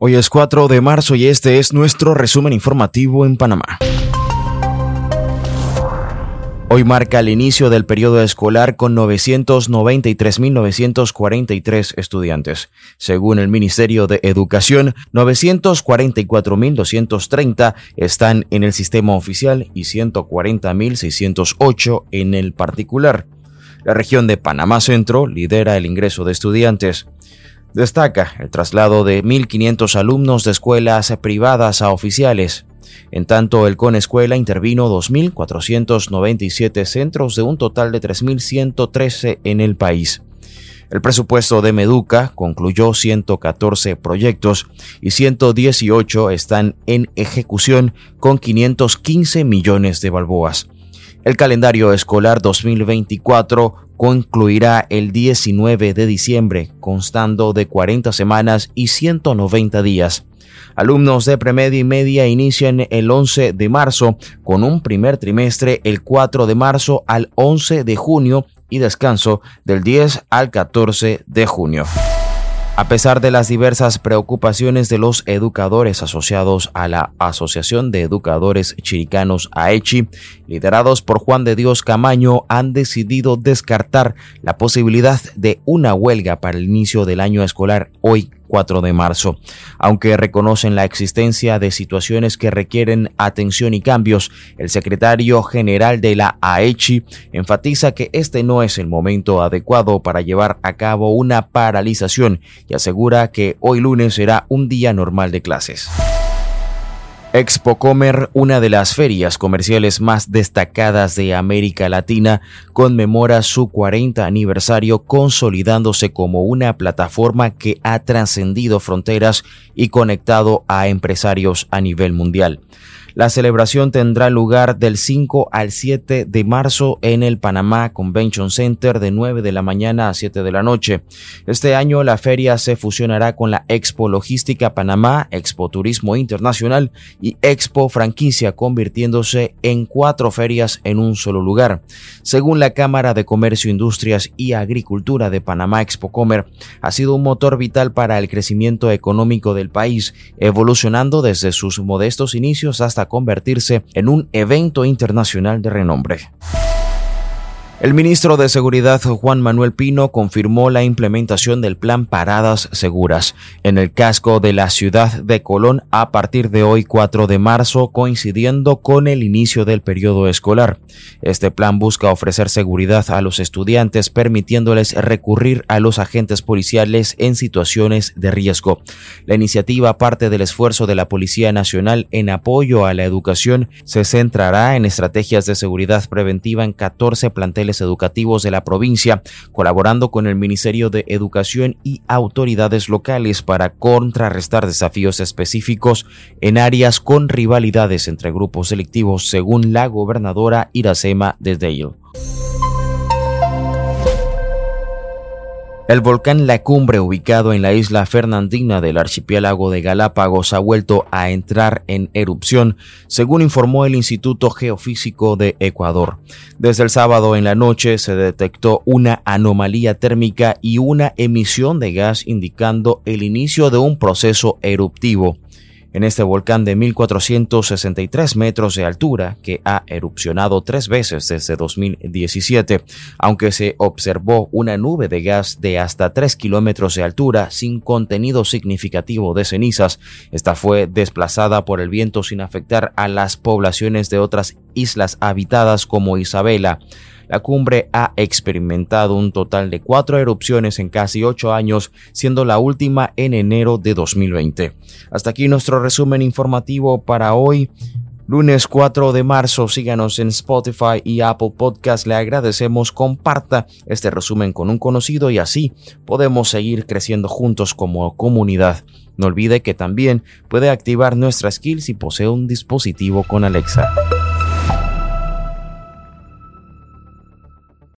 Hoy es 4 de marzo y este es nuestro resumen informativo en Panamá. Hoy marca el inicio del periodo escolar con 993.943 estudiantes. Según el Ministerio de Educación, 944.230 están en el sistema oficial y 140.608 en el particular. La región de Panamá Centro lidera el ingreso de estudiantes. Destaca el traslado de 1.500 alumnos de escuelas privadas a oficiales. En tanto, el Escuela intervino 2.497 centros de un total de 3.113 en el país. El presupuesto de Meduca concluyó 114 proyectos y 118 están en ejecución con 515 millones de balboas. El calendario escolar 2024 concluirá el 19 de diciembre, constando de 40 semanas y 190 días. Alumnos de premedia y media inician el 11 de marzo con un primer trimestre el 4 de marzo al 11 de junio y descanso del 10 al 14 de junio. A pesar de las diversas preocupaciones de los educadores asociados a la Asociación de Educadores Chiricanos AECHI, liderados por Juan de Dios Camaño, han decidido descartar la posibilidad de una huelga para el inicio del año escolar hoy 4 de marzo. Aunque reconocen la existencia de situaciones que requieren atención y cambios, el secretario general de la AECHI enfatiza que este no es el momento adecuado para llevar a cabo una paralización y asegura que hoy lunes será un día normal de clases. Expo Comer, una de las ferias comerciales más destacadas de América Latina, conmemora su 40 aniversario consolidándose como una plataforma que ha trascendido fronteras y conectado a empresarios a nivel mundial. La celebración tendrá lugar del 5 al 7 de marzo en el Panamá Convention Center de 9 de la mañana a 7 de la noche. Este año la feria se fusionará con la Expo Logística Panamá, Expo Turismo Internacional y Expo Franquicia, convirtiéndose en cuatro ferias en un solo lugar. Según la Cámara de Comercio, Industrias y Agricultura de Panamá, Expo Comer ha sido un motor vital para el crecimiento económico del país, evolucionando desde sus modestos inicios hasta convertirse en un evento internacional de renombre. El ministro de Seguridad Juan Manuel Pino confirmó la implementación del plan Paradas Seguras en el casco de la ciudad de Colón a partir de hoy 4 de marzo coincidiendo con el inicio del periodo escolar. Este plan busca ofrecer seguridad a los estudiantes permitiéndoles recurrir a los agentes policiales en situaciones de riesgo. La iniciativa parte del esfuerzo de la Policía Nacional en apoyo a la educación se centrará en estrategias de seguridad preventiva en 14 planteles educativos de la provincia, colaborando con el Ministerio de Educación y autoridades locales para contrarrestar desafíos específicos en áreas con rivalidades entre grupos delictivos, según la gobernadora Iracema Desdale. El volcán La Cumbre, ubicado en la isla Fernandina del archipiélago de Galápagos, ha vuelto a entrar en erupción, según informó el Instituto Geofísico de Ecuador. Desde el sábado en la noche se detectó una anomalía térmica y una emisión de gas indicando el inicio de un proceso eruptivo en este volcán de 1463 metros de altura que ha erupcionado tres veces desde 2017, aunque se observó una nube de gas de hasta 3 kilómetros de altura sin contenido significativo de cenizas. Esta fue desplazada por el viento sin afectar a las poblaciones de otras islas habitadas como Isabela. La cumbre ha experimentado un total de cuatro erupciones en casi ocho años, siendo la última en enero de 2020. Hasta aquí nuestro resumen informativo para hoy. Lunes 4 de marzo, síganos en Spotify y Apple Podcast. Le agradecemos, comparta este resumen con un conocido y así podemos seguir creciendo juntos como comunidad. No olvide que también puede activar nuestras skills si posee un dispositivo con Alexa.